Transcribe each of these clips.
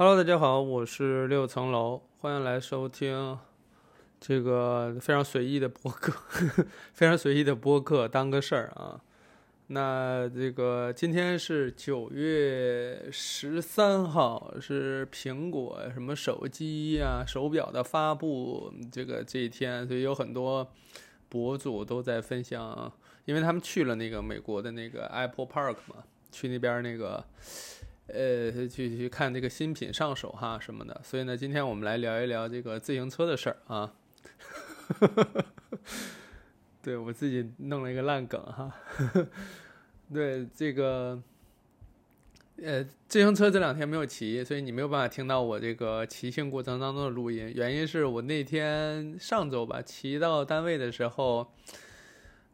Hello，大家好，我是六层楼，欢迎来收听这个非常随意的播客，非常随意的播客，当个事儿啊。那这个今天是九月十三号，是苹果什么手机呀、手表的发布这个这一天，所以有很多博主都在分享，因为他们去了那个美国的那个 Apple Park 嘛，去那边那个。呃，去去看这个新品上手哈什么的，所以呢，今天我们来聊一聊这个自行车的事儿啊。对我自己弄了一个烂梗哈。对这个，呃，自行车这两天没有骑，所以你没有办法听到我这个骑行过程当中的录音。原因是我那天上周吧，骑到单位的时候，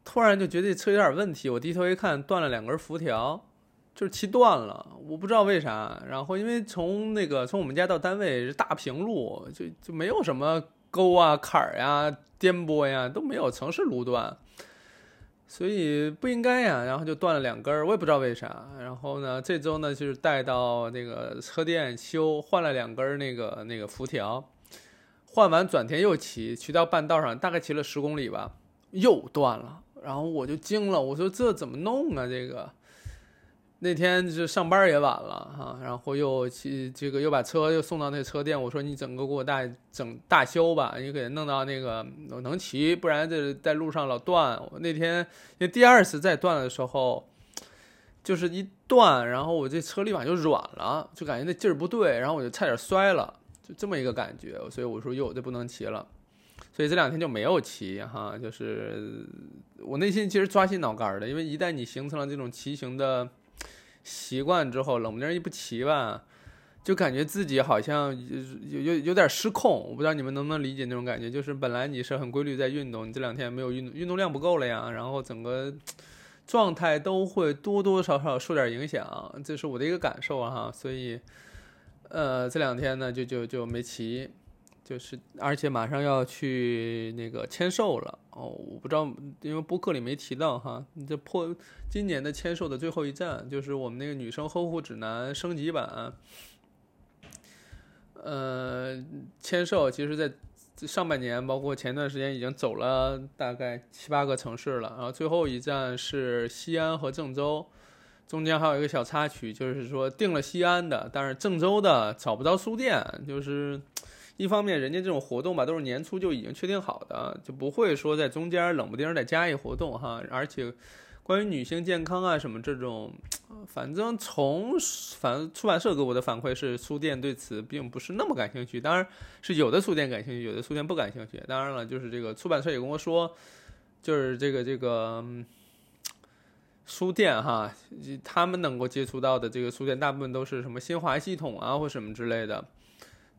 突然就觉得车有点问题，我低头一看，断了两根辐条。就是骑断了，我不知道为啥。然后因为从那个从我们家到单位是大平路，就就没有什么沟啊、坎儿呀、颠簸呀都没有，城市路段，所以不应该呀。然后就断了两根儿，我也不知道为啥。然后呢，这周呢就是带到那个车店修，换了两根儿那个那个辐条，换完转天又骑，骑到半道上，大概骑了十公里吧，又断了。然后我就惊了，我说这怎么弄啊？这个。那天就上班也晚了哈，然后又去这个又把车又送到那车店，我说你整个给我大整大修吧，你给弄到那个我能骑，不然这在路上老断。我那天因为第二次再断的时候，就是一断，然后我这车立马就软了，就感觉那劲儿不对，然后我就差点摔了，就这么一个感觉。所以我说哟，这不能骑了，所以这两天就没有骑哈，就是我内心其实抓心挠肝的，因为一旦你形成了这种骑行的。习惯之后，冷不丁一不骑吧，就感觉自己好像有有有点失控。我不知道你们能不能理解那种感觉，就是本来你是很规律在运动，你这两天没有运动，运动量不够了呀，然后整个状态都会多多少少受点影响，这是我的一个感受哈。所以，呃，这两天呢，就就就没骑。就是，而且马上要去那个签售了哦，我不知道，因为播客里没提到哈。你这破今年的签售的最后一站，就是我们那个女生呵护指南升级版。呃，签售其实，在上半年，包括前段时间已经走了大概七八个城市了，然后最后一站是西安和郑州，中间还有一个小插曲，就是说定了西安的，但是郑州的找不到书店，就是。一方面，人家这种活动吧，都是年初就已经确定好的，就不会说在中间冷不丁再加一活动哈。而且，关于女性健康啊什么这种，反正从反正出版社给我的反馈是，书店对此并不是那么感兴趣。当然是有的书店感兴趣，有的书店不感兴趣。当然了，就是这个出版社也跟我说，就是这个这个书店哈，他们能够接触到的这个书店，大部分都是什么新华系统啊或什么之类的。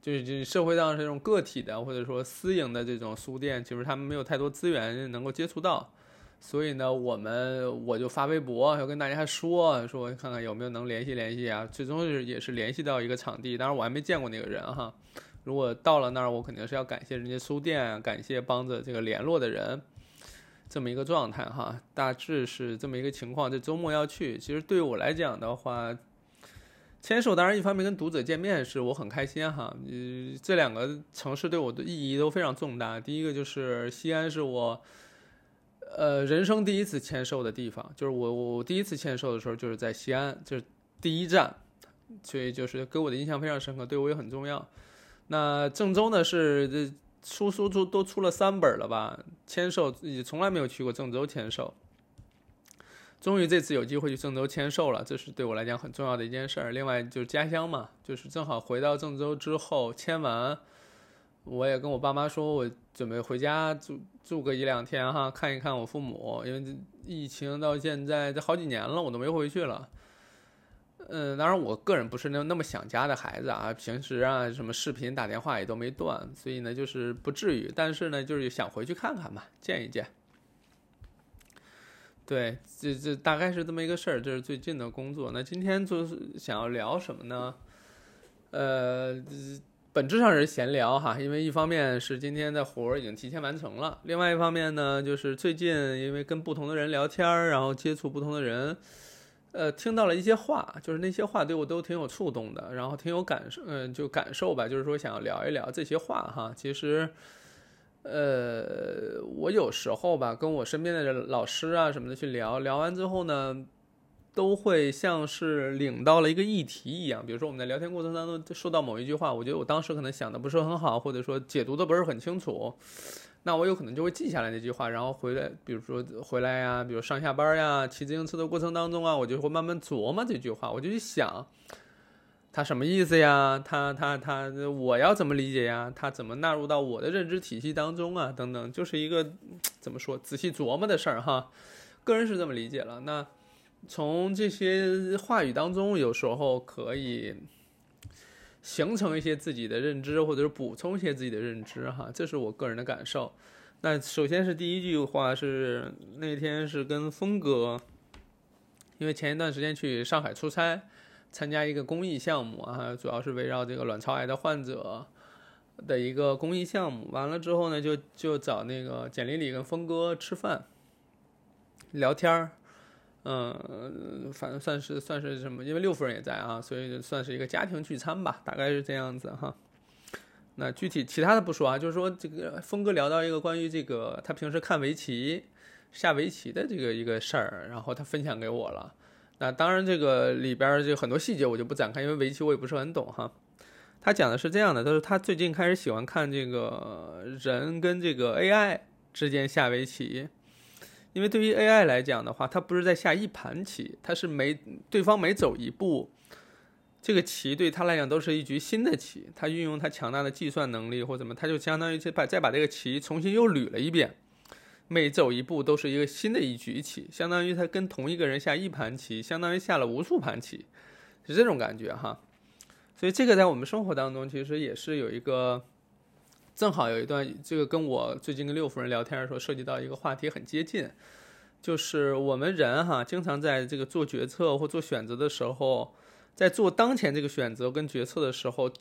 就是就社会上这种个体的或者说私营的这种书店，其实他们没有太多资源能够接触到，所以呢，我们我就发微博要跟大家说说，看看有没有能联系联系啊。最终是也是联系到一个场地，当然我还没见过那个人哈。如果到了那儿，我肯定是要感谢人家书店，感谢帮着这个联络的人，这么一个状态哈。大致是这么一个情况。这周末要去，其实对我来讲的话。签售当然一方面跟读者见面是我很开心哈，呃，这两个城市对我的意义都非常重大。第一个就是西安是我，呃，人生第一次签售的地方，就是我我第一次签售的时候就是在西安，就是第一站，所以就是给我的印象非常深刻，对我也很重要。那郑州呢是这出书出都出了三本了吧？签售也从来没有去过郑州签售。终于这次有机会去郑州签售了，这是对我来讲很重要的一件事儿。另外就是家乡嘛，就是正好回到郑州之后签完，我也跟我爸妈说，我准备回家住住个一两天哈，看一看我父母，因为这疫情到现在这好几年了，我都没回去了。嗯，当然我个人不是那那么想家的孩子啊，平时啊什么视频打电话也都没断，所以呢就是不至于，但是呢就是想回去看看嘛，见一见。对，这这大概是这么一个事儿，这是最近的工作。那今天就是想要聊什么呢？呃，本质上是闲聊哈，因为一方面是今天的活儿已经提前完成了，另外一方面呢，就是最近因为跟不同的人聊天儿，然后接触不同的人，呃，听到了一些话，就是那些话对我都挺有触动的，然后挺有感受，嗯，就感受吧，就是说想要聊一聊这些话哈。其实，呃，我有时候吧，跟我身边的老师啊什么的去聊聊完之后呢，都会像是领到了一个议题一样。比如说我们在聊天过程当中说到某一句话，我觉得我当时可能想的不是很好，或者说解读的不是很清楚。那我有可能就会记下来那句话，然后回来，比如说回来呀，比如上下班呀，骑自行车的过程当中啊，我就会慢慢琢磨这句话，我就去想，他什么意思呀？他他他，我要怎么理解呀？他怎么纳入到我的认知体系当中啊？等等，就是一个怎么说，仔细琢磨的事儿哈。个人是这么理解了。那从这些话语当中，有时候可以。形成一些自己的认知，或者是补充一些自己的认知，哈，这是我个人的感受。那首先是第一句话是那天是跟峰哥，因为前一段时间去上海出差，参加一个公益项目啊，主要是围绕这个卵巢癌的患者的一个公益项目。完了之后呢，就就找那个简丽丽跟峰哥吃饭聊天儿。嗯，反正算是算是什么，因为六夫人也在啊，所以算是一个家庭聚餐吧，大概是这样子哈。那具体其他的不说啊，就是说这个峰哥聊到一个关于这个他平时看围棋、下围棋的这个一个事儿，然后他分享给我了。那当然这个里边就很多细节我就不展开，因为围棋我也不是很懂哈。他讲的是这样的，他说他最近开始喜欢看这个人跟这个 AI 之间下围棋。因为对于 AI 来讲的话，它不是在下一盘棋，它是每对方每走一步，这个棋对他来讲都是一局新的棋。他运用他强大的计算能力或怎么，他就相当于再把再把这个棋重新又捋了一遍，每走一步都是一个新的一局棋，相当于他跟同一个人下一盘棋，相当于下了无数盘棋，是这种感觉哈。所以这个在我们生活当中其实也是有一个。正好有一段，这个跟我最近跟六夫人聊天的时候涉及到一个话题很接近，就是我们人哈，经常在这个做决策或做选择的时候，在做当前这个选择跟决策的时候，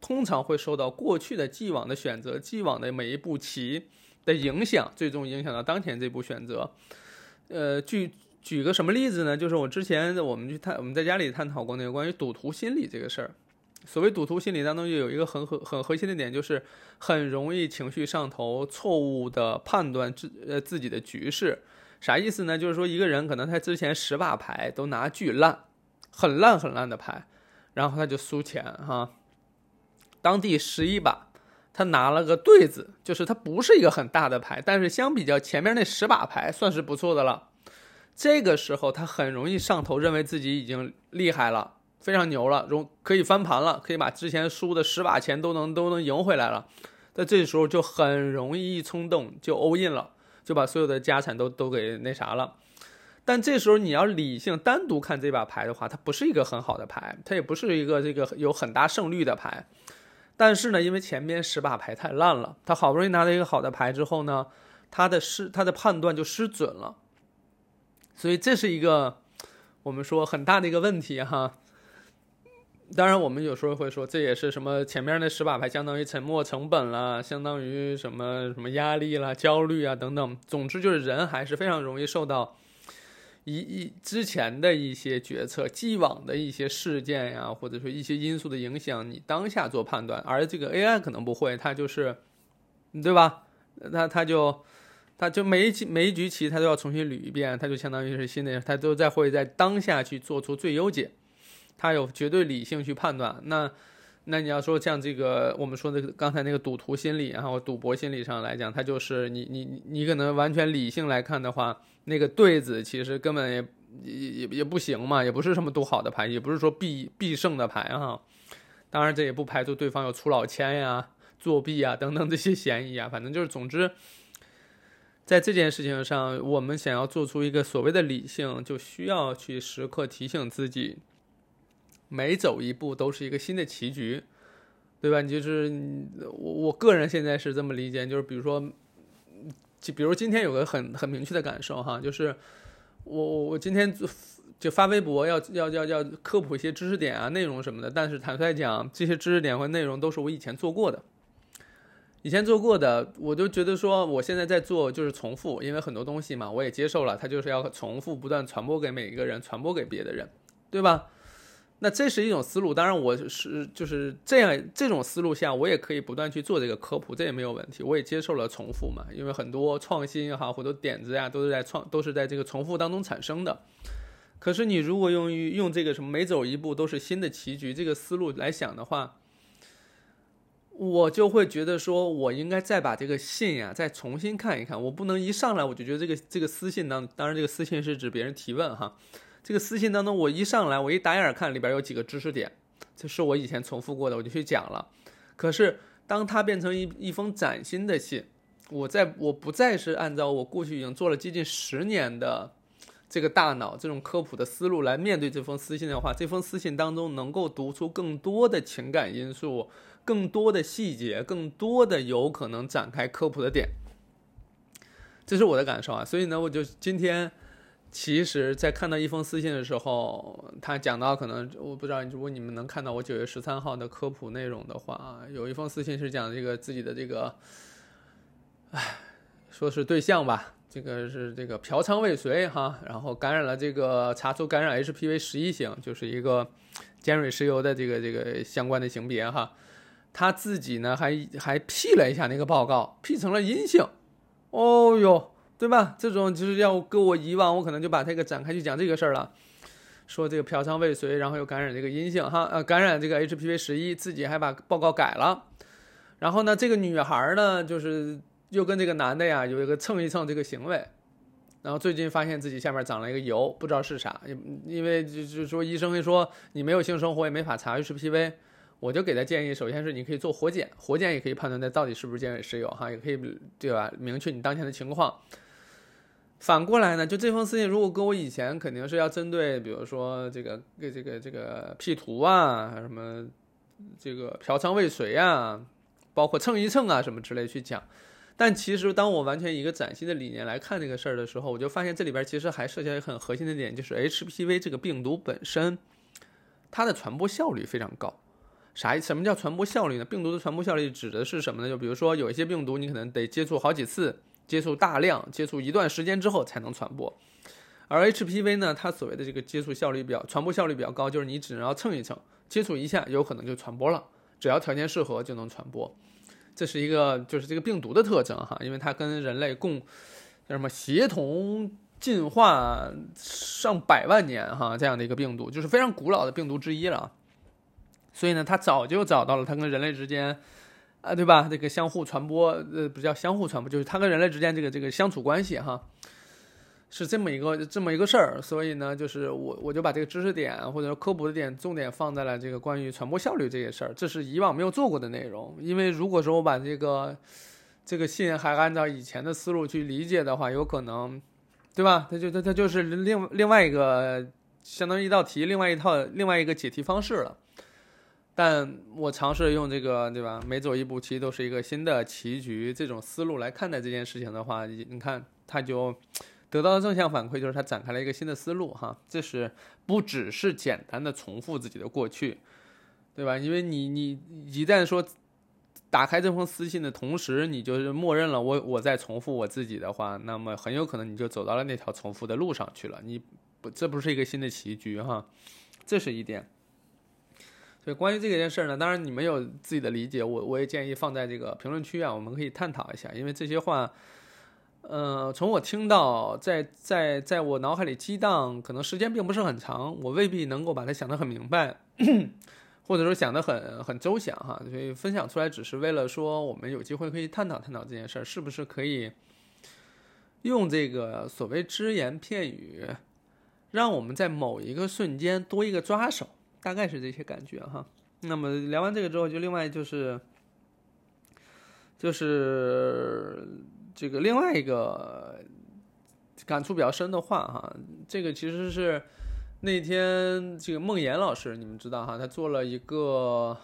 通常会受到过去的既往的选择、既往的每一步棋的影响，最终影响到当前这步选择。呃，举举个什么例子呢？就是我之前我们去探我们在家里探讨过那个关于赌徒心理这个事儿。所谓赌徒心理当中，就有一个很核很核心的点，就是很容易情绪上头，错误的判断自呃自己的局势。啥意思呢？就是说一个人可能他之前十把牌都拿巨烂，很烂很烂的牌，然后他就输钱哈。当第十一把，他拿了个对子，就是他不是一个很大的牌，但是相比较前面那十把牌，算是不错的了。这个时候他很容易上头，认为自己已经厉害了。非常牛了，容可以翻盘了，可以把之前输的十把钱都能都能赢回来了。在这时候就很容易一冲动就 all in 了，就把所有的家产都都给那啥了。但这时候你要理性单独看这把牌的话，它不是一个很好的牌，它也不是一个这个有很大胜率的牌。但是呢，因为前面十把牌太烂了，他好不容易拿到一个好的牌之后呢，他的失他的判断就失准了。所以这是一个我们说很大的一个问题哈。当然，我们有时候会说，这也是什么前面那十把牌相当于沉没成本了，相当于什么什么压力啦、焦虑啊等等。总之，就是人还是非常容易受到一一之前的一些决策、既往的一些事件呀，或者说一些因素的影响，你当下做判断。而这个 AI 可能不会，它就是，对吧？它它就它就每一局每一局棋，它都要重新捋一遍，它就相当于是新的，它都在会在当下去做出最优解。他有绝对理性去判断，那，那你要说像这个我们说的刚才那个赌徒心理，然后赌博心理上来讲，他就是你你你可能完全理性来看的话，那个对子其实根本也也也不行嘛，也不是什么多好的牌，也不是说必必胜的牌哈。当然这也不排除对方有出老千呀、作弊啊等等这些嫌疑啊。反正就是总之，在这件事情上，我们想要做出一个所谓的理性，就需要去时刻提醒自己。每走一步都是一个新的棋局，对吧？你就是我，我个人现在是这么理解，就是比如说，就比如今天有个很很明确的感受哈，就是我我我今天就发微博要要要要科普一些知识点啊、内容什么的，但是坦率讲，这些知识点和内容都是我以前做过的，以前做过的，我就觉得说，我现在在做就是重复，因为很多东西嘛，我也接受了，它就是要重复不断传播给每一个人，传播给别的人，对吧？那这是一种思路，当然我是就是这样这种思路下，我也可以不断去做这个科普，这也没有问题，我也接受了重复嘛，因为很多创新也好，或者点子呀，都是在创都是在这个重复当中产生的。可是你如果用于用这个什么每走一步都是新的棋局这个思路来想的话，我就会觉得说，我应该再把这个信呀再重新看一看。我不能一上来我就觉得这个这个私信当，当然这个私信是指别人提问哈。这个私信当中，我一上来我一打眼看里边有几个知识点，这是我以前重复过的，我就去讲了。可是当它变成一一封崭新的信，我在我不再是按照我过去已经做了接近十年的这个大脑这种科普的思路来面对这封私信的话，这封私信当中能够读出更多的情感因素。更多的细节，更多的有可能展开科普的点，这是我的感受啊。所以呢，我就今天其实，在看到一封私信的时候，他讲到可能我不知道，如果你们能看到我九月十三号的科普内容的话，有一封私信是讲这个自己的这个，唉，说是对象吧，这个是这个嫖娼未遂哈，然后感染了这个查出感染 HPV 十一型，就是一个尖锐湿疣的这个这个相关的型别哈。他自己呢，还还 P 了一下那个报告，P 成了阴性，哦哟，对吧？这种就是要搁我以往，我可能就把这个展开去讲这个事儿了，说这个嫖娼未遂，然后又感染这个阴性，哈，呃，感染这个 HPV 十一，自己还把报告改了。然后呢，这个女孩呢，就是又跟这个男的呀有一个蹭一蹭这个行为，然后最近发现自己下面长了一个疣，不知道是啥，因因为就就说医生会说你没有性生活也没法查 HPV。我就给他建议，首先是你可以做活检，活检也可以判断它到底是不是尖锐湿疣哈，也可以对吧？明确你当前的情况。反过来呢，就这封私信，如果跟我以前肯定是要针对，比如说这个这个这个 P 图啊，什么这个嫖娼未遂啊，包括蹭一蹭啊什么之类去讲。但其实当我完全以一个崭新的理念来看这个事儿的时候，我就发现这里边其实还涉及一个很核心的点，就是 HPV 这个病毒本身，它的传播效率非常高。啥意？什么叫传播效率呢？病毒的传播效率指的是什么呢？就比如说有一些病毒，你可能得接触好几次，接触大量，接触一段时间之后才能传播。而 HPV 呢，它所谓的这个接触效率比较，传播效率比较高，就是你只要蹭一蹭，接触一下，有可能就传播了，只要条件适合就能传播。这是一个就是这个病毒的特征哈，因为它跟人类共叫什么协同进化上百万年哈，这样的一个病毒，就是非常古老的病毒之一了。所以呢，它早就找到了它跟人类之间，啊，对吧？这个相互传播，呃，不叫相互传播，就是它跟人类之间这个这个相处关系哈，是这么一个这么一个事儿。所以呢，就是我我就把这个知识点或者说科普的点重点放在了这个关于传播效率这些事儿，这是以往没有做过的内容。因为如果说我把这个这个信还按照以前的思路去理解的话，有可能，对吧？它就它它就是另另外一个相当于一道题，另外一套另外一个解题方式了。但我尝试用这个，对吧？每走一步，其实都是一个新的棋局。这种思路来看待这件事情的话，你看，他就得到的正向反馈就是他展开了一个新的思路，哈。这是不只是简单的重复自己的过去，对吧？因为你你一旦说打开这封私信的同时，你就是默认了我我在重复我自己的话，那么很有可能你就走到了那条重复的路上去了。你不，这不是一个新的棋局，哈。这是一点。所以关于这件事儿呢，当然你们有自己的理解，我我也建议放在这个评论区啊，我们可以探讨一下。因为这些话，呃，从我听到，在在在我脑海里激荡，可能时间并不是很长，我未必能够把它想得很明白，或者说想得很很周详哈。所以分享出来只是为了说，我们有机会可以探讨探讨这件事儿，是不是可以用这个所谓只言片语，让我们在某一个瞬间多一个抓手。大概是这些感觉哈。那么聊完这个之后，就另外就是，就是这个另外一个感触比较深的话哈。这个其实是那天这个梦岩老师，你们知道哈，他做了一个。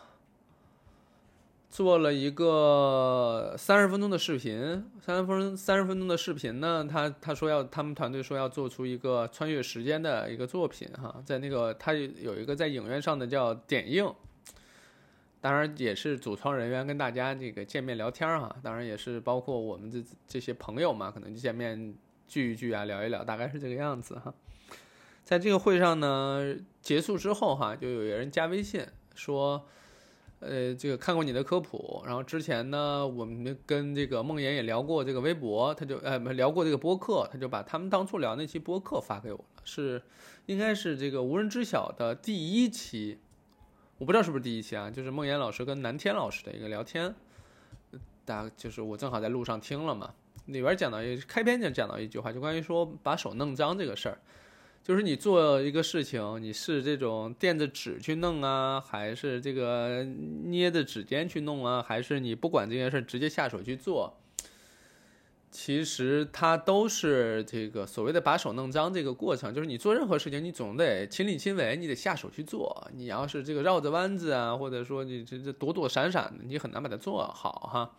做了一个三十分钟的视频，三十分三十分钟的视频呢，他他说要他们团队说要做出一个穿越时间的一个作品哈，在那个他有一个在影院上的叫点映，当然也是主创人员跟大家这个见面聊天哈，当然也是包括我们这这些朋友嘛，可能就见面聚一聚啊，聊一聊，大概是这个样子哈。在这个会上呢，结束之后哈，就有人加微信说，呃，这个看过你的科普，然后之前呢，我们跟这个梦妍也聊过这个微博，他就呃聊过这个播客，他就把他们当初聊那期播客发给我了，是应该是这个无人知晓的第一期。我不知道是不是第一期啊，就是孟岩老师跟南天老师的一个聊天，大家就是我正好在路上听了嘛，里边讲到开篇就讲到一句话，就关于说把手弄脏这个事儿，就是你做一个事情，你是这种垫着纸去弄啊，还是这个捏着指尖去弄啊，还是你不管这件事直接下手去做。其实它都是这个所谓的把手弄脏这个过程，就是你做任何事情，你总得亲力亲为，你得下手去做。你要是这个绕着弯子啊，或者说你这这躲躲闪闪的，你很难把它做好哈。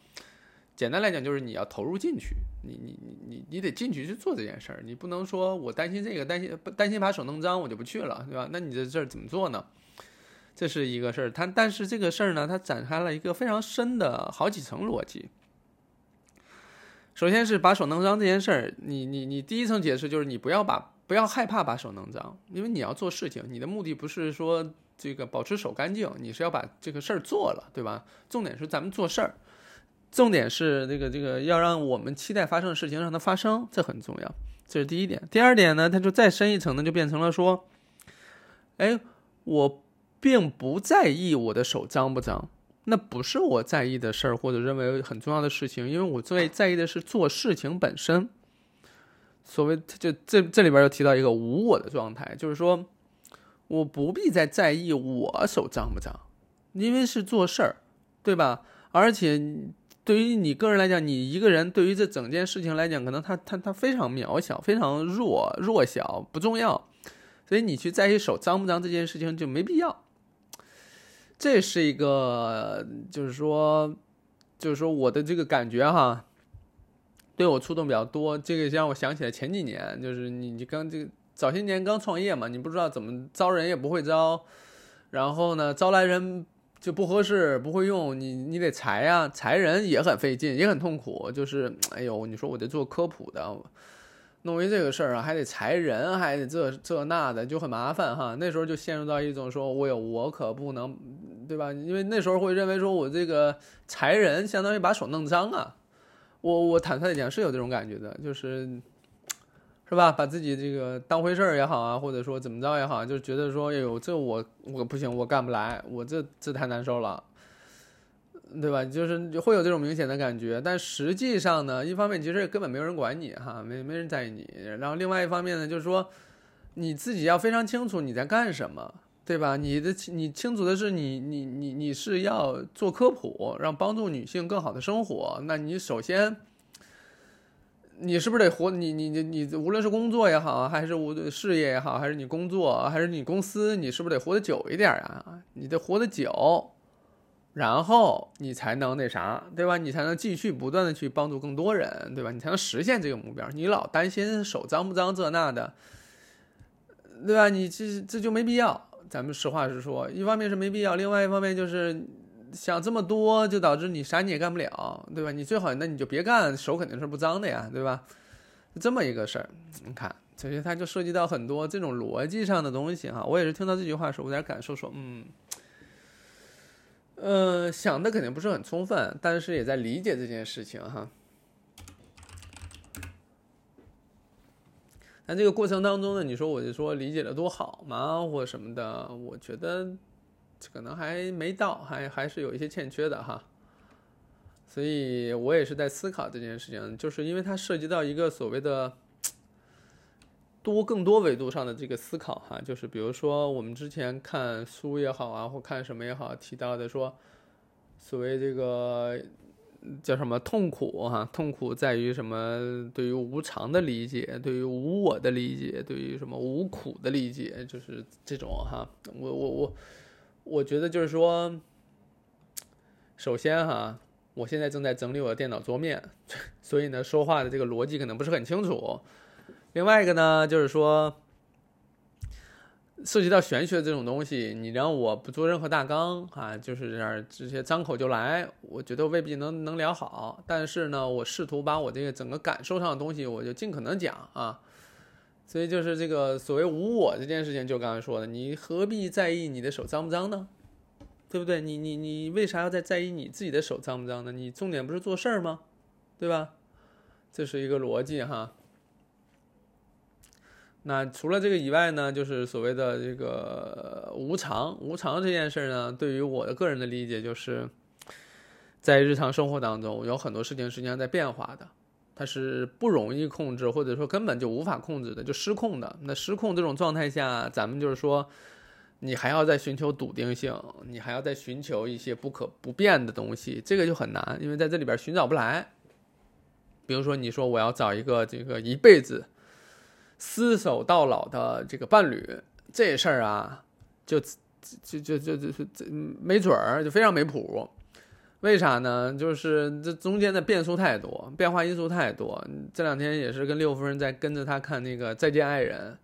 简单来讲，就是你要投入进去，你你你你你得进去去做这件事儿，你不能说我担心这个担心担心把手弄脏，我就不去了，对吧？那你这儿怎么做呢？这是一个事儿，它但是这个事儿呢，它展开了一个非常深的好几层逻辑。首先是把手弄脏这件事儿，你你你第一层解释就是你不要把不要害怕把手弄脏，因为你要做事情，你的目的不是说这个保持手干净，你是要把这个事儿做了，对吧？重点是咱们做事儿，重点是这个这个要让我们期待发生的事情让它发生，这很重要，这是第一点。第二点呢，它就再深一层呢，就变成了说，哎，我并不在意我的手脏不脏。那不是我在意的事儿，或者认为很重要的事情，因为我最在意的是做事情本身。所谓就这这里边又提到一个无我的状态，就是说我不必再在意我手脏不脏，因为是做事儿，对吧？而且对于你个人来讲，你一个人对于这整件事情来讲，可能他他他非常渺小，非常弱弱小，不重要，所以你去在意手脏不脏这件事情就没必要。这是一个，就是说，就是说我的这个感觉哈，对我触动比较多。这个让我想起来前几年，就是你你刚这个早些年刚创业嘛，你不知道怎么招人也不会招，然后呢招来人就不合适不会用，你你得裁呀，裁人也很费劲也很痛苦。就是哎呦，你说我得做科普的。弄一这个事儿啊，还得裁人，还得这这那的，就很麻烦哈。那时候就陷入到一种说，我有我可不能，对吧？因为那时候会认为说我这个裁人相当于把手弄脏啊。我我坦率的讲是有这种感觉的，就是，是吧？把自己这个当回事儿也好啊，或者说怎么着也好，就觉得说，哎呦，这我我不行，我干不来，我这这太难受了。对吧？就是会有这种明显的感觉，但实际上呢，一方面其实根本没有人管你哈，没没人在意你。然后另外一方面呢，就是说你自己要非常清楚你在干什么，对吧？你的你清楚的是你你你你是要做科普，让帮助女性更好的生活。那你首先你是不是得活？你你你你无论是工作也好，还是无事业也好，还是你工作，还是你公司，你是不是得活得久一点啊？你得活得久。然后你才能那啥，对吧？你才能继续不断的去帮助更多人，对吧？你才能实现这个目标。你老担心手脏不脏这那的，对吧？你这这就没必要。咱们实话实说，一方面是没必要，另外一方面就是想这么多，就导致你啥你也干不了，对吧？你最好那你就别干，手肯定是不脏的呀，对吧？这么一个事儿，你看，其实它就涉及到很多这种逻辑上的东西哈。我也是听到这句话的时候，有点感受，说嗯。呃，想的肯定不是很充分，但是也在理解这件事情哈。那这个过程当中呢，你说我就说理解的多好吗，或什么的？我觉得可能还没到，还还是有一些欠缺的哈。所以我也是在思考这件事情，就是因为它涉及到一个所谓的。多更多维度上的这个思考哈，就是比如说我们之前看书也好啊，或看什么也好，提到的说，所谓这个叫什么痛苦哈，痛苦在于什么？对于无常的理解，对于无我的理解，对于什么无苦的理解，就是这种哈。我我我，我觉得就是说，首先哈，我现在正在整理我的电脑桌面，所以呢，说话的这个逻辑可能不是很清楚。另外一个呢，就是说，涉及到玄学这种东西，你让我不做任何大纲啊，就是这样直接张口就来，我觉得未必能能聊好。但是呢，我试图把我这个整个感受上的东西，我就尽可能讲啊。所以就是这个所谓无我这件事情，就刚才说的，你何必在意你的手脏不脏呢？对不对？你你你为啥要在在意你自己的手脏不脏呢？你重点不是做事儿吗？对吧？这是一个逻辑哈。那除了这个以外呢，就是所谓的这个无常。无常这件事呢，对于我的个人的理解，就是在日常生活当中，有很多事情实际上在变化的，它是不容易控制，或者说根本就无法控制的，就失控的。那失控这种状态下，咱们就是说，你还要在寻求笃定性，你还要在寻求一些不可不变的东西，这个就很难，因为在这里边寻找不来。比如说，你说我要找一个这个一辈子。厮守到老的这个伴侣，这事儿啊，就就就就就就没准儿，就非常没谱。为啥呢？就是这中间的变数太多，变化因素太多。这两天也是跟六夫人在跟着他看那个《再见爱人》，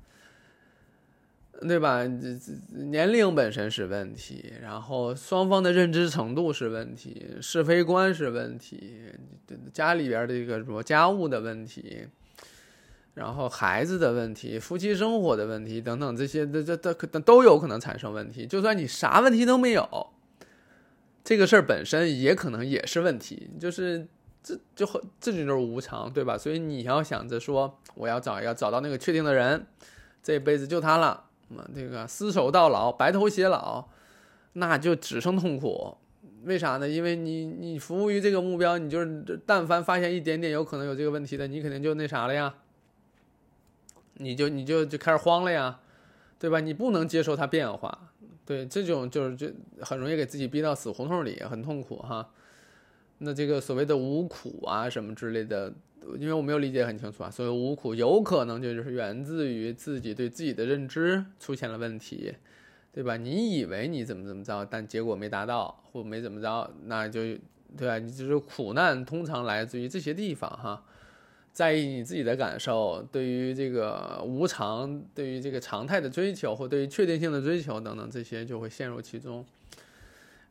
对吧？这这年龄本身是问题，然后双方的认知程度是问题，是非观是问题，家里边的这个什么家务的问题。然后孩子的问题、夫妻生活的问题等等，这些这这这可都有可能产生问题。就算你啥问题都没有，这个事儿本身也可能也是问题。就是这就这就是无常，对吧？所以你要想着说，我要找要找到那个确定的人，这辈子就他了。那这个厮守到老、白头偕老，那就只剩痛苦。为啥呢？因为你你服务于这个目标，你就是但凡发现一点点有可能有这个问题的，你肯定就那啥了呀。你就你就就开始慌了呀，对吧？你不能接受它变化，对这种就是就很容易给自己逼到死胡同里，很痛苦哈。那这个所谓的无苦啊什么之类的，因为我没有理解很清楚啊。所谓无苦，有可能就是源自于自己对自己的认知出现了问题，对吧？你以为你怎么怎么着，但结果没达到或没怎么着，那就对吧？你就是苦难通常来自于这些地方哈。在意你自己的感受，对于这个无常，对于这个常态的追求，或对于确定性的追求等等，这些就会陷入其中。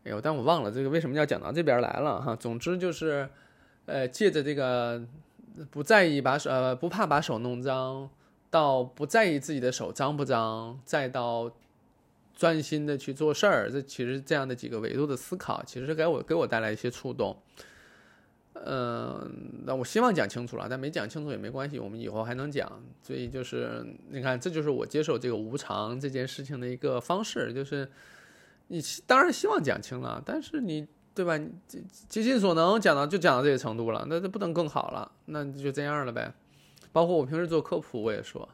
哎呦，但我忘了这个为什么要讲到这边来了哈。总之就是，呃，借着这个不在意把手，呃，不怕把手弄脏，到不在意自己的手脏不脏，再到专心的去做事儿，这其实这样的几个维度的思考，其实给我给我带来一些触动。嗯，那我希望讲清楚了，但没讲清楚也没关系，我们以后还能讲。所以就是你看，这就是我接受这个无常这件事情的一个方式，就是你当然希望讲清了，但是你对吧？竭竭尽所能讲到就讲到这个程度了，那这不能更好了，那就这样了呗。包括我平时做科普，我也说，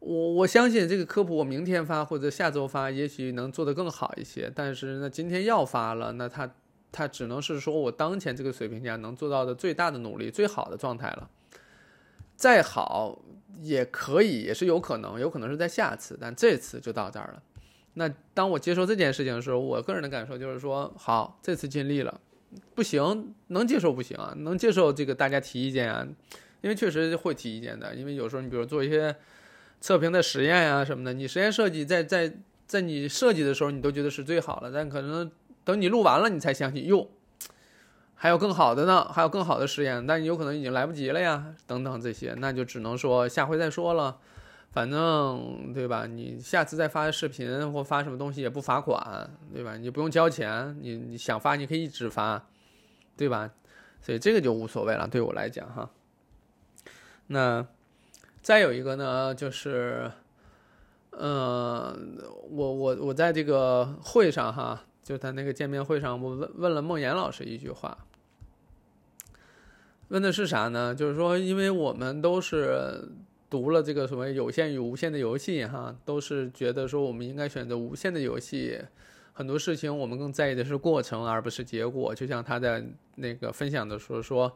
我我相信这个科普我明天发或者下周发，也许能做得更好一些。但是那今天要发了，那他。他只能是说我当前这个水平下能做到的最大的努力、最好的状态了。再好也可以，也是有可能，有可能是在下次，但这次就到这儿了。那当我接受这件事情的时候，我个人的感受就是说，好，这次尽力了。不行，能接受不行啊？能接受这个大家提意见啊？因为确实会提意见的。因为有时候你比如做一些测评的实验呀什么的，你实验设计在在在你设计的时候，你都觉得是最好的，但可能。等你录完了，你才相信哟，还有更好的呢，还有更好的实验，但有可能已经来不及了呀，等等这些，那就只能说下回再说了。反正对吧？你下次再发视频或发什么东西也不罚款，对吧？你不用交钱，你你想发你可以一直发，对吧？所以这个就无所谓了，对我来讲哈。那再有一个呢，就是，嗯，我我我在这个会上哈。就在那个见面会上，我问问了孟岩老师一句话，问的是啥呢？就是说，因为我们都是读了这个所谓有限与无限的游戏，哈，都是觉得说我们应该选择无限的游戏，很多事情我们更在意的是过程而不是结果。就像他在那个分享的时候说。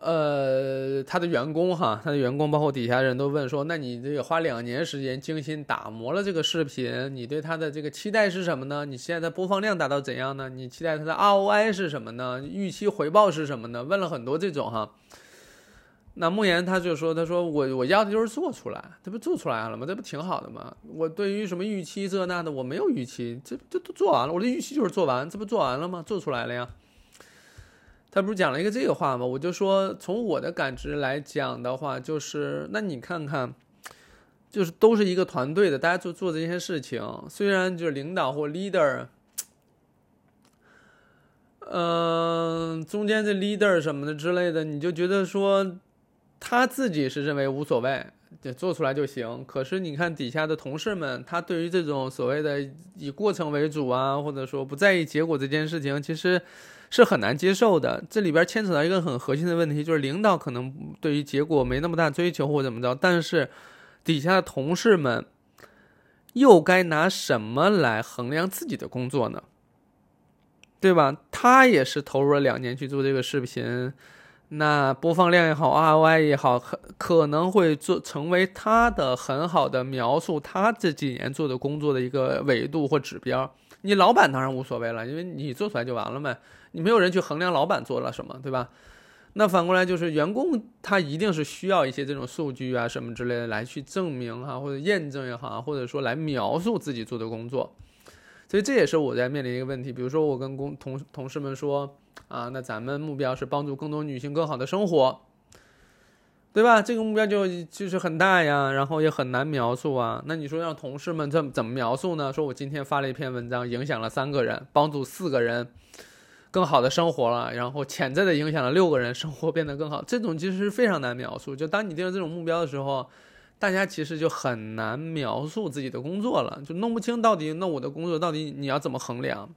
呃，他的员工哈，他的员工包括底下人都问说：“那你这个花两年时间精心打磨了这个视频，你对他的这个期待是什么呢？你现在的播放量达到怎样呢？你期待他的 ROI 是什么呢？预期回报是什么呢？”问了很多这种哈。那莫言他就说：“他说我我要的就是做出来，这不做出来了吗？这不挺好的吗？我对于什么预期这那的我没有预期，这这都做完了。我的预期就是做完，这不做完了吗？做出来了呀。”他不是讲了一个这个话吗？我就说从我的感知来讲的话，就是那你看看，就是都是一个团队的，大家做做这些事情，虽然就是领导或 leader。嗯，中间这 leader 什么的之类的，你就觉得说他自己是认为无所谓，就做出来就行。可是你看底下的同事们，他对于这种所谓的以过程为主啊，或者说不在意结果这件事情，其实是很难接受的。这里边牵扯到一个很核心的问题，就是领导可能对于结果没那么大追求或怎么着，但是底下的同事们又该拿什么来衡量自己的工作呢？对吧？他也是投入了两年去做这个视频，那播放量也好，ROI 也好，可可能会做成为他的很好的描述他这几年做的工作的一个维度或指标。你老板当然无所谓了，因为你做出来就完了呗，你没有人去衡量老板做了什么，对吧？那反过来就是员工他一定是需要一些这种数据啊什么之类的来去证明哈，或者验证也好，或者说来描述自己做的工作。所以这也是我在面临一个问题，比如说我跟工同同事们说啊，那咱们目标是帮助更多女性更好的生活，对吧？这个目标就就是很大呀，然后也很难描述啊。那你说让同事们怎怎么描述呢？说我今天发了一篇文章，影响了三个人，帮助四个人更好的生活了，然后潜在的影响了六个人生活变得更好，这种其实是非常难描述。就当你定了这种目标的时候。大家其实就很难描述自己的工作了，就弄不清到底那我的工作到底你要怎么衡量，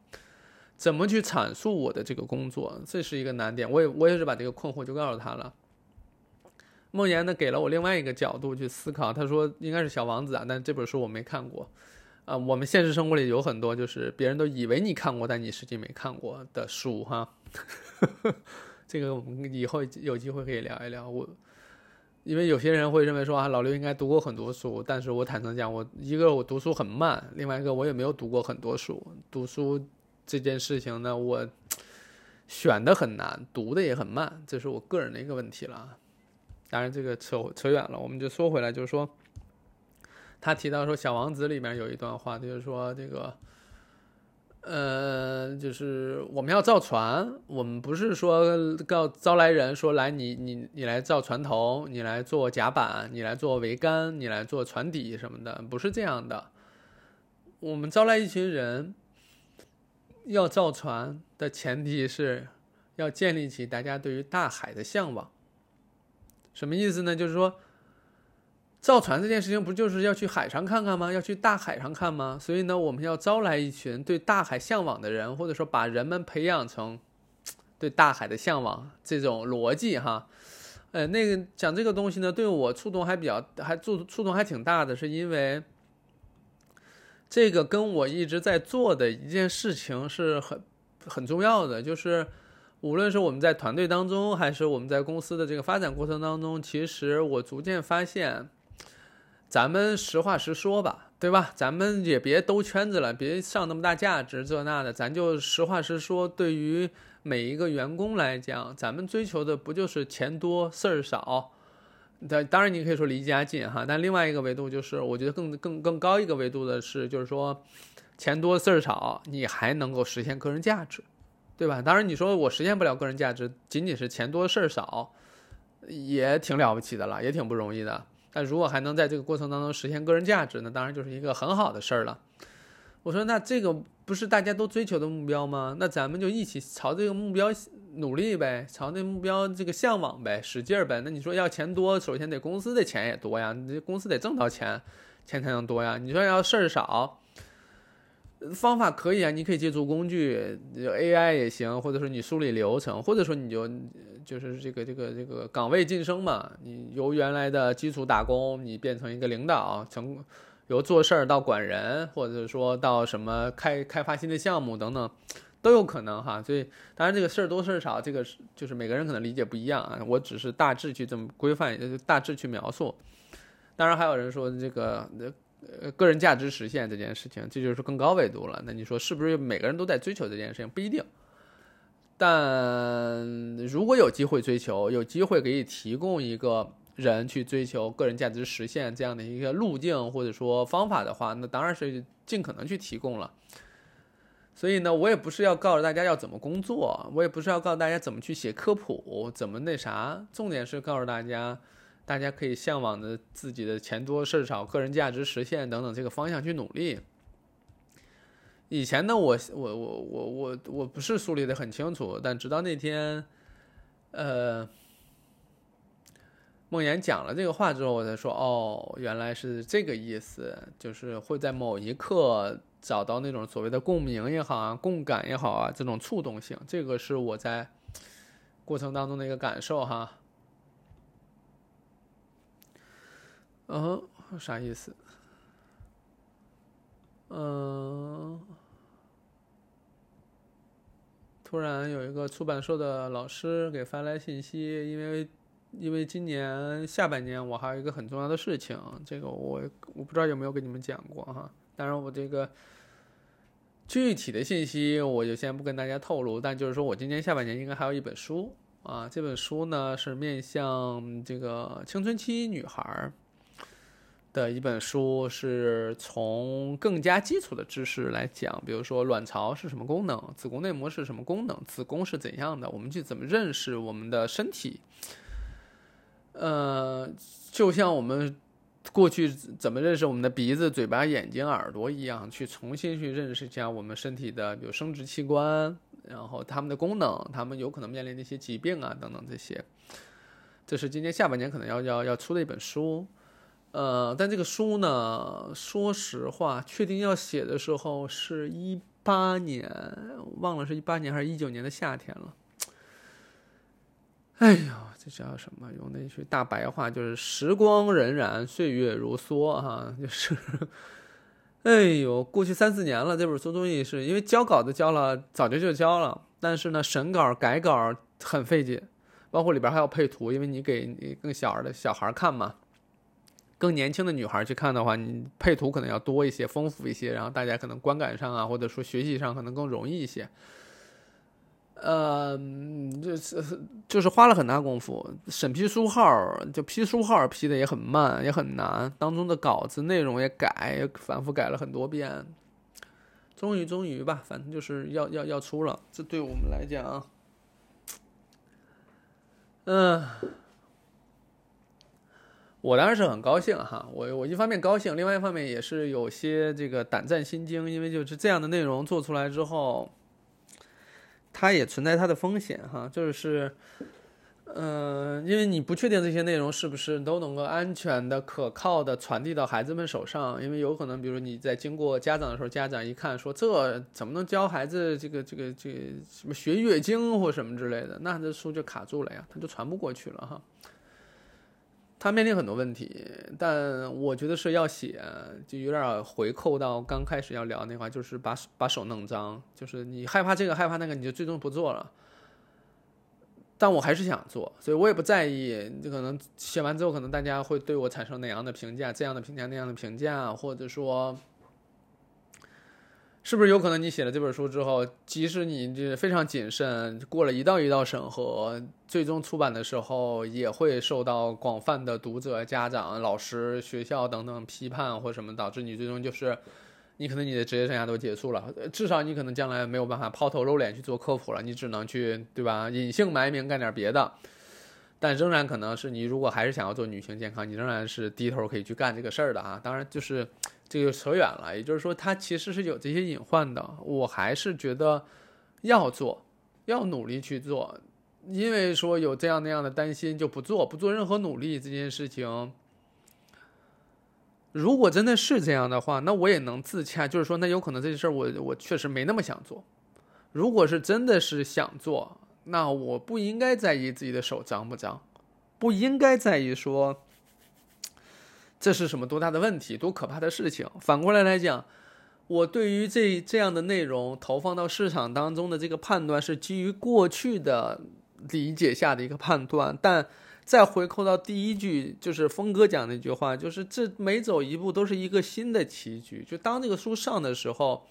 怎么去阐述我的这个工作，这是一个难点。我也我也是把这个困惑就告诉他了。梦言呢给了我另外一个角度去思考，他说应该是小王子啊，但这本书我没看过。啊，我们现实生活里有很多就是别人都以为你看过，但你实际没看过的书哈。这个我们以后有机会可以聊一聊我。因为有些人会认为说啊，老刘应该读过很多书，但是我坦诚讲，我一个我读书很慢，另外一个我也没有读过很多书。读书这件事情呢，我选的很难，读的也很慢，这是我个人的一个问题了。当然，这个扯扯远了，我们就说回来，就是说，他提到说《小王子》里面有一段话，就是说这个。呃，就是我们要造船，我们不是说告招来人说来你你你来造船头，你来做甲板，你来做桅杆，你来做船底什么的，不是这样的。我们招来一群人，要造船的前提是要建立起大家对于大海的向往。什么意思呢？就是说。造船这件事情不就是要去海上看看吗？要去大海上看吗？所以呢，我们要招来一群对大海向往的人，或者说把人们培养成对大海的向往这种逻辑哈。呃，那个讲这个东西呢，对我触动还比较，还触触动还挺大的，是因为这个跟我一直在做的一件事情是很很重要的，就是无论是我们在团队当中，还是我们在公司的这个发展过程当中，其实我逐渐发现。咱们实话实说吧，对吧？咱们也别兜圈子了，别上那么大价值这那的，咱就实话实说。对于每一个员工来讲，咱们追求的不就是钱多事儿少？当当然你可以说离家近哈，但另外一个维度就是，我觉得更更更高一个维度的是，就是说钱多事儿少，你还能够实现个人价值，对吧？当然你说我实现不了个人价值，仅仅是钱多事儿少，也挺了不起的了，也挺不容易的。但如果还能在这个过程当中实现个人价值，那当然就是一个很好的事儿了。我说，那这个不是大家都追求的目标吗？那咱们就一起朝这个目标努力呗，朝那目标这个向往呗，使劲儿呗。那你说要钱多，首先得公司的钱也多呀，你这公司得挣到钱，钱才能多呀。你说要事儿少。方法可以啊，你可以借助工具，AI 也行，或者说你梳理流程，或者说你就就是这个这个这个岗位晋升嘛，你由原来的基础打工，你变成一个领导，从由做事儿到管人，或者说到什么开开发新的项目等等，都有可能哈。所以当然这个事儿多事儿少，这个是就是每个人可能理解不一样啊。我只是大致去这么规范，大致去描述。当然还有人说这个。呃，个人价值实现这件事情，这就是更高维度了。那你说是不是每个人都在追求这件事情？不一定。但如果有机会追求，有机会给你提供一个人去追求个人价值实现这样的一个路径或者说方法的话，那当然是尽可能去提供了。所以呢，我也不是要告诉大家要怎么工作，我也不是要告诉大家怎么去写科普，怎么那啥，重点是告诉大家，大家可以向往着自己的钱多事少、个人价值实现等等这个方向去努力。以前呢，我我我我我我不是梳理的很清楚，但直到那天，呃，梦妍讲了这个话之后，我才说，哦，原来是这个意思，就是会在某一刻。找到那种所谓的共鸣也好啊，共感也好啊，这种触动性，这个是我在过程当中的一个感受哈。嗯，啥意思？嗯，突然有一个出版社的老师给发来信息，因为因为今年下半年我还有一个很重要的事情，这个我我不知道有没有跟你们讲过哈。当然，我这个具体的信息我就先不跟大家透露，但就是说我今年下半年应该还有一本书啊。这本书呢是面向这个青春期女孩儿的一本书，是从更加基础的知识来讲，比如说卵巢是什么功能，子宫内膜是什么功能，子宫是怎样的，我们去怎么认识我们的身体。呃，就像我们。过去怎么认识我们的鼻子、嘴巴、眼睛、耳朵一样，去重新去认识一下我们身体的，比如生殖器官，然后它们的功能，它们有可能面临的一些疾病啊等等这些。这是今年下半年可能要要要出的一本书，呃，但这个书呢，说实话，确定要写的时候是一八年，忘了是一八年还是一九年的夏天了。哎呦，这叫什么？用那句大白话就是“时光荏苒，岁月如梭”哈，就是，哎呦，过去三四年了，这本书终于是因为交稿子交了，早就就交了，但是呢，审稿改稿很费劲，包括里边还要配图，因为你给你更小的小孩看嘛，更年轻的女孩去看的话，你配图可能要多一些，丰富一些，然后大家可能观感上啊，或者说学习上可能更容易一些。呃，就是就是花了很大功夫，审批书号就批书号批的也很慢，也很难。当中的稿子内容也改，反复改了很多遍。终于，终于吧，反正就是要要要出了。这对我们来讲，嗯，我当然是很高兴哈。我我一方面高兴，另外一方面也是有些这个胆战心惊，因为就是这样的内容做出来之后。它也存在它的风险哈，就是，嗯，因为你不确定这些内容是不是都能够安全的、可靠的传递到孩子们手上，因为有可能，比如你在经过家长的时候，家长一看说这怎么能教孩子这个这个这个什么学月经或什么之类的，那这书就卡住了呀，它就传不过去了哈。他面临很多问题，但我觉得是要写，就有点回扣到刚开始要聊那话，就是把把手弄脏，就是你害怕这个害怕那个，你就最终不做了。但我还是想做，所以我也不在意，就可能写完之后，可能大家会对我产生哪样的评价，这样的评价那样的评价，或者说。是不是有可能你写了这本书之后，即使你这非常谨慎，过了一道一道审核，最终出版的时候也会受到广泛的读者、家长、老师、学校等等批判或什么，导致你最终就是，你可能你的职业生涯都结束了，至少你可能将来没有办法抛头露脸去做科普了，你只能去对吧，隐姓埋名干点别的，但仍然可能是你如果还是想要做女性健康，你仍然是低头可以去干这个事儿的啊，当然就是。这个扯远了，也就是说，它其实是有这些隐患的。我还是觉得要做，要努力去做，因为说有这样那样的担心就不做，不做任何努力这件事情。如果真的是这样的话，那我也能自洽，就是说，那有可能这件事我我确实没那么想做。如果是真的是想做，那我不应该在意自己的手脏不脏，不应该在意说。这是什么多大的问题，多可怕的事情？反过来来讲，我对于这这样的内容投放到市场当中的这个判断是基于过去的理解下的一个判断，但再回扣到第一句，就是峰哥讲那句话，就是这每走一步都是一个新的棋局。就当这个书上的时候，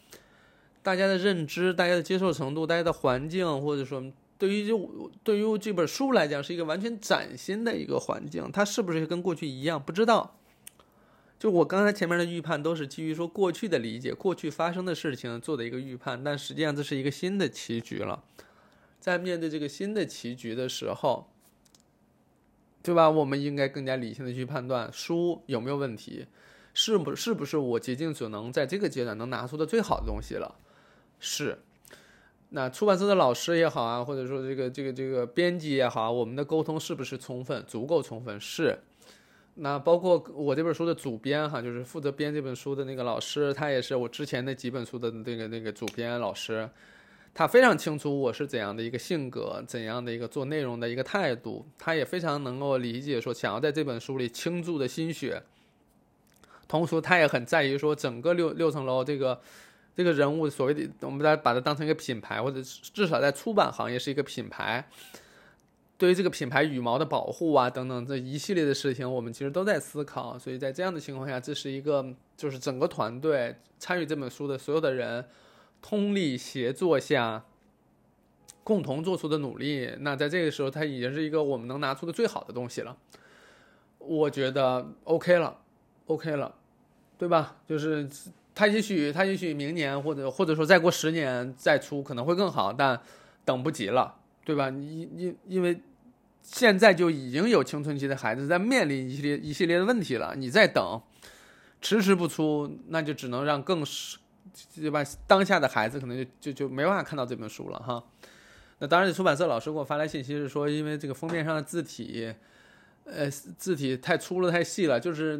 大家的认知、大家的接受程度、大家的环境，或者说对于就对于这本书来讲，是一个完全崭新的一个环境。它是不是跟过去一样？不知道。就我刚才前面的预判都是基于说过去的理解，过去发生的事情做的一个预判，但实际上这是一个新的棋局了。在面对这个新的棋局的时候，对吧？我们应该更加理性的去判断书有没有问题，是不是不是我竭尽所能在这个阶段能拿出的最好的东西了？是。那出版社的老师也好啊，或者说这个这个这个编辑也好，我们的沟通是不是充分、足够充分？是。那包括我这本书的主编哈，就是负责编这本书的那个老师，他也是我之前那几本书的那个那个主编老师，他非常清楚我是怎样的一个性格，怎样的一个做内容的一个态度，他也非常能够理解说想要在这本书里倾注的心血，同时他也很在意说整个六六层楼这个这个人物所谓的，我们再把它当成一个品牌，或者至少在出版行业是一个品牌。对于这个品牌羽毛的保护啊，等等这一系列的事情，我们其实都在思考。所以在这样的情况下，这是一个就是整个团队参与这本书的所有的人通力协作下共同做出的努力。那在这个时候，它已经是一个我们能拿出的最好的东西了。我觉得 OK 了，OK 了，对吧？就是它也许它也许明年或者或者说再过十年再出可能会更好，但等不及了，对吧？因因因为。现在就已经有青春期的孩子在面临一系列一系列的问题了，你在等，迟迟不出，那就只能让更是对吧？当下的孩子可能就就就没办法看到这本书了哈。那当然，出版社老师给我发来信息是说，因为这个封面上的字体，呃，字体太粗了，太细了，就是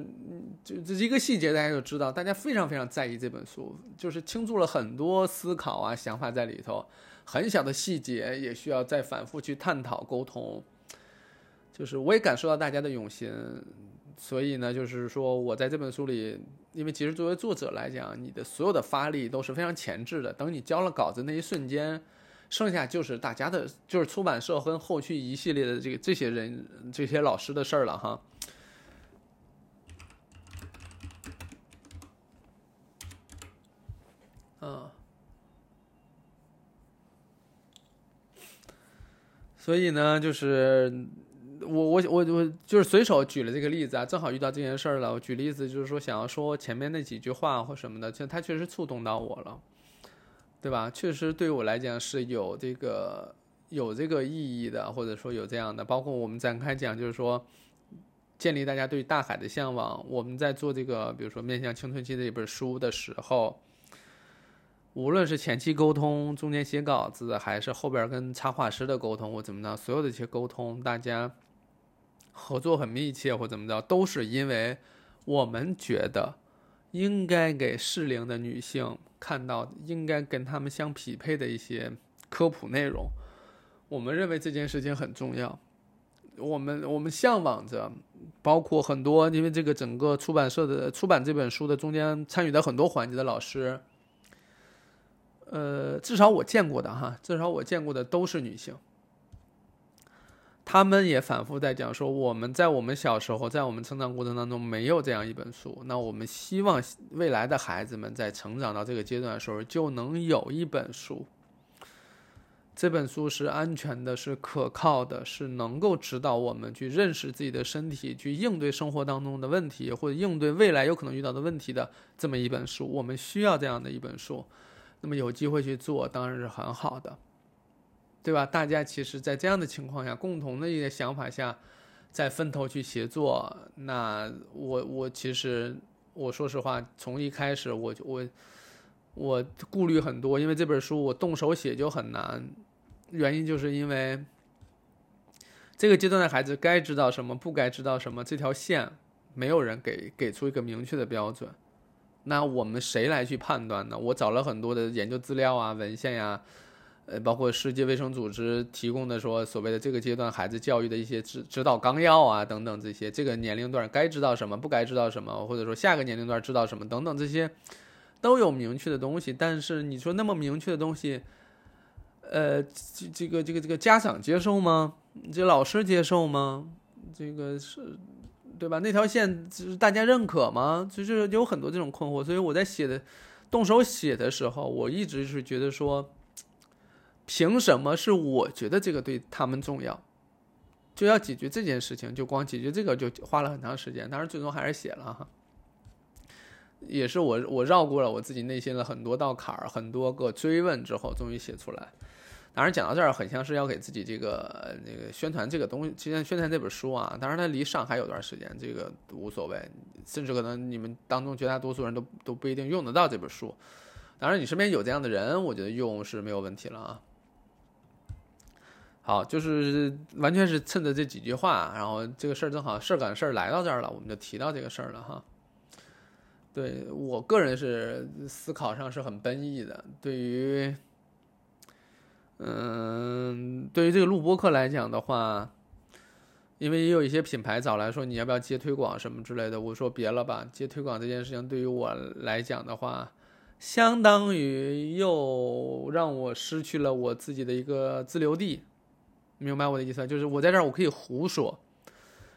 就这一个细节，大家就知道，大家非常非常在意这本书，就是倾注了很多思考啊、想法在里头，很小的细节也需要再反复去探讨沟通。就是我也感受到大家的用心，所以呢，就是说我在这本书里，因为其实作为作者来讲，你的所有的发力都是非常前置的。等你交了稿子那一瞬间，剩下就是大家的，就是出版社跟后续一系列的这个这些人、这些老师的事儿了哈。嗯，所以呢，就是。我我我我就是随手举了这个例子啊，正好遇到这件事儿了。我举例子就是说，想要说前面那几句话或什么的，其实它确实触动到我了，对吧？确实对我来讲是有这个有这个意义的，或者说有这样的。包括我们展开讲，就是说建立大家对大海的向往。我们在做这个，比如说面向青春期的一本书的时候，无论是前期沟通、中间写稿子，还是后边跟插画师的沟通或怎么着，所有的一些沟通，大家。合作很密切或怎么着，都是因为我们觉得应该给适龄的女性看到应该跟她们相匹配的一些科普内容。我们认为这件事情很重要。我们我们向往着，包括很多因为这个整个出版社的出版这本书的中间参与的很多环节的老师，呃，至少我见过的哈，至少我见过的都是女性。他们也反复在讲说，我们在我们小时候，在我们成长过程当中没有这样一本书。那我们希望未来的孩子们在成长到这个阶段的时候，就能有一本书。这本书是安全的，是可靠的，是能够指导我们去认识自己的身体，去应对生活当中的问题，或者应对未来有可能遇到的问题的这么一本书。我们需要这样的一本书。那么有机会去做，当然是很好的。对吧？大家其实，在这样的情况下，共同的一个想法下，在分头去协作。那我我其实我说实话，从一开始我就我我顾虑很多，因为这本书我动手写就很难。原因就是因为这个阶段的孩子该知道什么，不该知道什么，这条线没有人给给出一个明确的标准。那我们谁来去判断呢？我找了很多的研究资料啊、文献呀。呃，包括世界卫生组织提供的说所谓的这个阶段孩子教育的一些指指导纲要啊，等等这些，这个年龄段该知道什么，不该知道什么，或者说下个年龄段知道什么等等这些，都有明确的东西。但是你说那么明确的东西，呃，这这个这个这个家长接受吗？这老师接受吗？这个是，对吧？那条线是大家认可吗？就是有很多这种困惑。所以我在写的动手写的时候，我一直是觉得说。凭什么是我觉得这个对他们重要？就要解决这件事情，就光解决这个就花了很长时间，当然最终还是写了哈。也是我我绕过了我自己内心的很多道坎儿，很多个追问之后，终于写出来。当然讲到这儿，很像是要给自己这个那个宣传这个东西，今天宣传这本书啊。当然它离上海有段时间，这个无所谓，甚至可能你们当中绝大多数人都都不一定用得到这本书。当然你身边有这样的人，我觉得用是没有问题了啊。好，就是完全是趁着这几句话，然后这个事儿正好事儿赶事儿来到这儿了，我们就提到这个事儿了哈。对我个人是思考上是很奔逸的，对于，嗯，对于这个录播课来讲的话，因为也有一些品牌找来说你要不要接推广什么之类的，我说别了吧，接推广这件事情对于我来讲的话，相当于又让我失去了我自己的一个自留地。明白我的意思，就是我在这儿我可以胡说，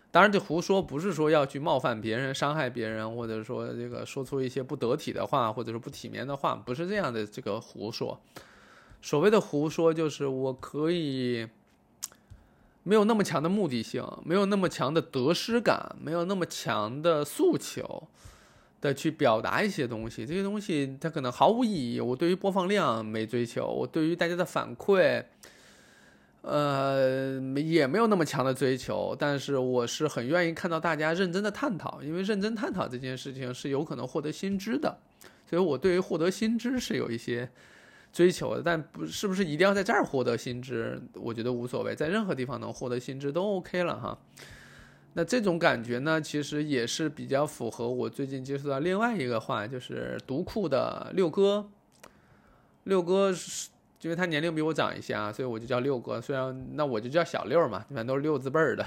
当然这胡说不是说要去冒犯别人、伤害别人，或者说这个说出一些不得体的话，或者说不体面的话，不是这样的这个胡说。所谓的胡说，就是我可以没有那么强的目的性，没有那么强的得失感，没有那么强的诉求的去表达一些东西。这些东西它可能毫无意义。我对于播放量没追求，我对于大家的反馈。呃，也没有那么强的追求，但是我是很愿意看到大家认真的探讨，因为认真探讨这件事情是有可能获得新知的，所以我对于获得新知是有一些追求的，但不是不是一定要在这儿获得新知，我觉得无所谓，在任何地方能获得新知都 OK 了哈。那这种感觉呢，其实也是比较符合我最近接触到另外一个话，就是读库的六哥，六哥是。因为他年龄比我长一些啊，所以我就叫六哥。虽然那我就叫小六嘛，一般都是六字辈儿的，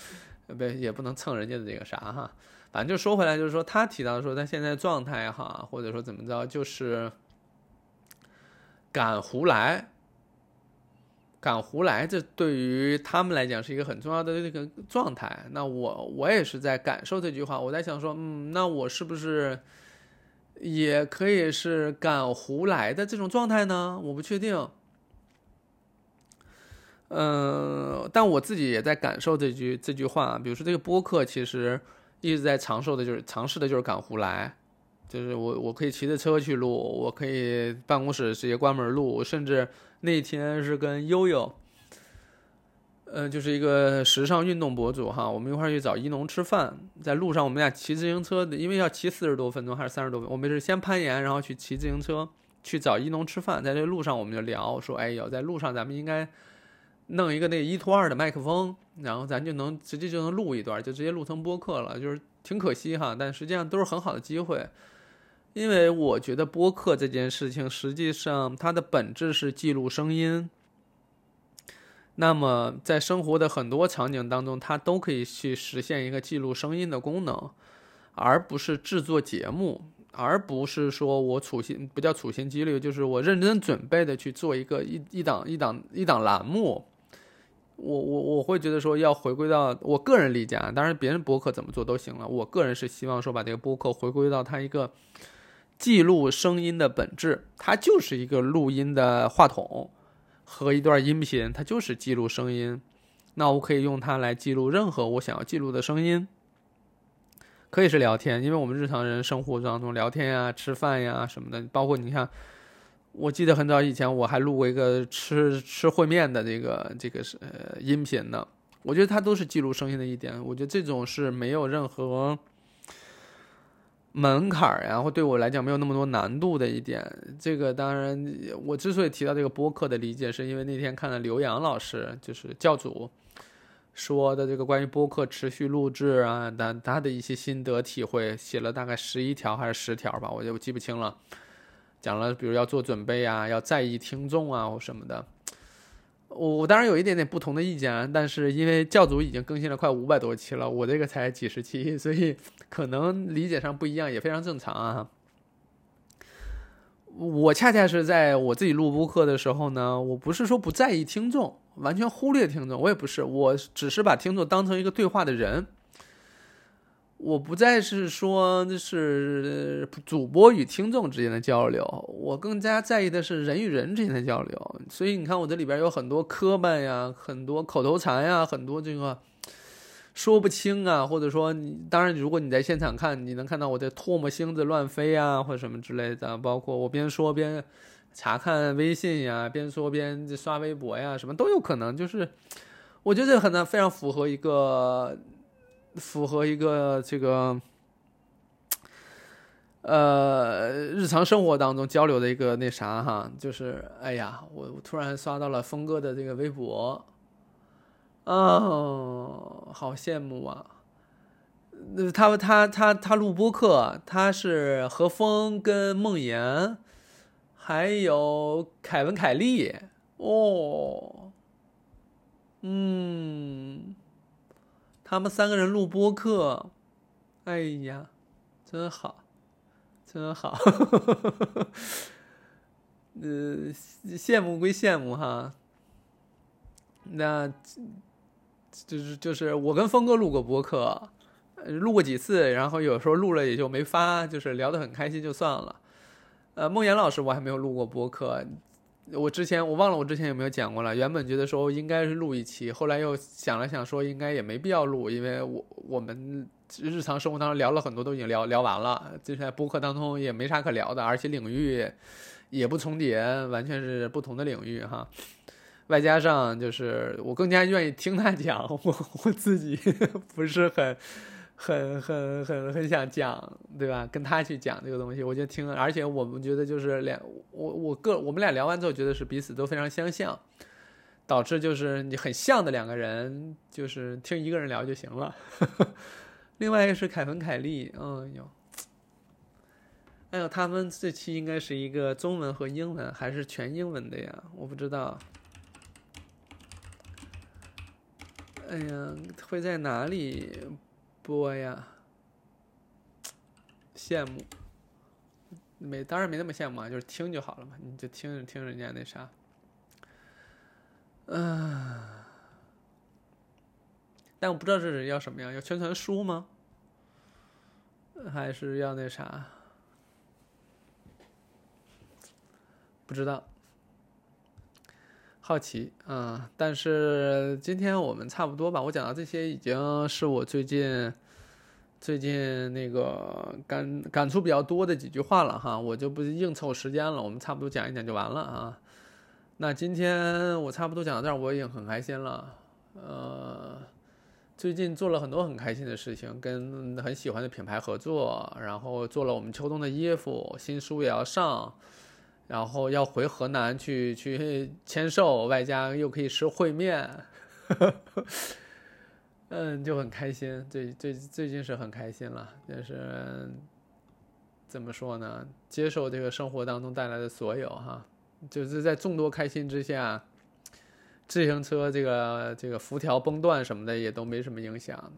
不也不能蹭人家的这个啥哈。反正就说回来，就是说他提到说他现在状态哈，或者说怎么着，就是敢胡来，敢胡来，这对于他们来讲是一个很重要的这个状态。那我我也是在感受这句话，我在想说，嗯，那我是不是？也可以是敢胡来的这种状态呢，我不确定。嗯，但我自己也在感受这句这句话啊。比如说，这个播客其实一直在尝试的，就是尝试的就是敢胡来，就是我我可以骑着车去录，我可以办公室直接关门录，甚至那天是跟悠悠。呃，就是一个时尚运动博主哈，我们一块儿去找一农吃饭，在路上我们俩骑自行车，因为要骑四十多分钟还是三十多分钟，我们是先攀岩，然后去骑自行车去找一农吃饭，在这路上我们就聊说，哎呦，在路上咱们应该弄一个那一拖二的麦克风，然后咱就能直接就能录一段，就直接录成播客了，就是挺可惜哈，但实际上都是很好的机会，因为我觉得播客这件事情实际上它的本质是记录声音。那么，在生活的很多场景当中，它都可以去实现一个记录声音的功能，而不是制作节目，而不是说我处心不叫处心积虑，就是我认真准备的去做一个一一档一档一档栏目。我我我会觉得说要回归到我个人理解啊，当然别人播客怎么做都行了。我个人是希望说把这个播客回归到它一个记录声音的本质，它就是一个录音的话筒。和一段音频，它就是记录声音，那我可以用它来记录任何我想要记录的声音，可以是聊天，因为我们日常人生活当中聊天呀、吃饭呀什么的，包括你看，我记得很早以前我还录过一个吃吃烩面的这个这个是呃音频呢，我觉得它都是记录声音的一点，我觉得这种是没有任何。门槛儿，然后对我来讲没有那么多难度的一点。这个当然，我之所以提到这个播客的理解，是因为那天看了刘洋老师，就是教主说的这个关于播客持续录制啊，他他的一些心得体会，写了大概十一条还是十条吧，我就记不清了。讲了，比如要做准备啊，要在意听众啊或什么的。我我当然有一点点不同的意见，但是因为教主已经更新了快五百多期了，我这个才几十期，所以可能理解上不一样也非常正常啊。我恰恰是在我自己录播课的时候呢，我不是说不在意听众，完全忽略听众，我也不是，我只是把听众当成一个对话的人。我不再是说就是主播与听众之间的交流，我更加在意的是人与人之间的交流。所以你看，我这里边有很多磕绊呀，很多口头禅呀，很多这个说不清啊，或者说你当然，如果你在现场看，你能看到我的唾沫星子乱飞啊，或者什么之类的。包括我边说边查看微信呀，边说边刷微博呀，什么都有可能。就是我觉得很难非常符合一个。符合一个这个，呃，日常生活当中交流的一个那啥哈，就是哎呀，我我突然刷到了峰哥的这个微博，哦，好羡慕啊！那他他他他录播客，他是何峰跟梦妍，还有凯文凯利哦，嗯。他们三个人录播客，哎呀，真好，真好，呃，羡慕归羡慕哈，那，就是就是我跟峰哥录过播客，录过几次，然后有时候录了也就没发，就是聊得很开心就算了。呃，梦妍老师我还没有录过播客。我之前我忘了我之前有没有讲过了。原本觉得说应该是录一期，后来又想了想说应该也没必要录，因为我我们日常生活当中聊了很多都已经聊聊完了，就是在播客当中也没啥可聊的，而且领域也不重叠，完全是不同的领域哈。外加上就是我更加愿意听他讲，我我自己 不是很。很很很很想讲，对吧？跟他去讲这个东西，我就听，而且我们觉得就是两我我个我们俩聊完之后，觉得是彼此都非常相像，导致就是你很像的两个人，就是听一个人聊就行了。另外一个是凯文凯利，嗯呦，哎呦，他们这期应该是一个中文和英文，还是全英文的呀？我不知道。哎呀，会在哪里？播呀，羡慕，没当然没那么羡慕啊，就是听就好了嘛，你就听着听人家那啥，嗯，但我不知道这是要什么呀？要宣传书吗？还是要那啥？不知道，好奇啊！但是今天我们差不多吧，我讲到这些已经是我最近。最近那个感感触比较多的几句话了哈，我就不硬凑时间了，我们差不多讲一讲就完了啊。那今天我差不多讲到这儿，我已经很开心了。呃，最近做了很多很开心的事情，跟很喜欢的品牌合作，然后做了我们秋冬的衣服，新书也要上，然后要回河南去去签售，外加又可以吃烩面。嗯，就很开心，最最最近是很开心了，就是怎么说呢？接受这个生活当中带来的所有哈，就是在众多开心之下，自行车这个这个辐条崩断什么的也都没什么影响，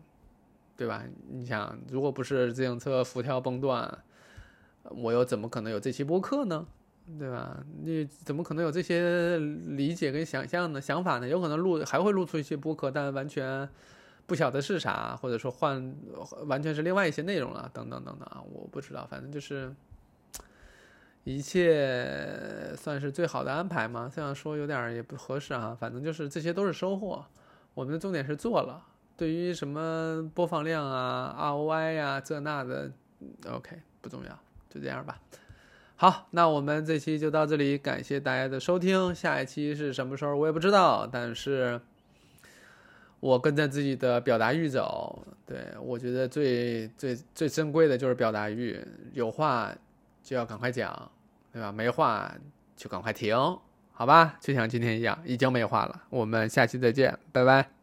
对吧？你想，如果不是自行车辐条崩断，我又怎么可能有这期播客呢？对吧？你怎么可能有这些理解跟想象的想法呢？有可能录还会录出一些播客，但完全。不晓得是啥，或者说换完全是另外一些内容了，等等等等啊，我不知道，反正就是一切算是最好的安排嘛。这样说有点也不合适啊，反正就是这些都是收获。我们的重点是做了，对于什么播放量啊、ROI 呀这那的，OK 不重要，就这样吧。好，那我们这期就到这里，感谢大家的收听。下一期是什么时候我也不知道，但是。我跟着自己的表达欲走，对我觉得最最最珍贵的就是表达欲，有话就要赶快讲，对吧？没话就赶快停，好吧？就像今天一样，已经没话了。我们下期再见，拜拜。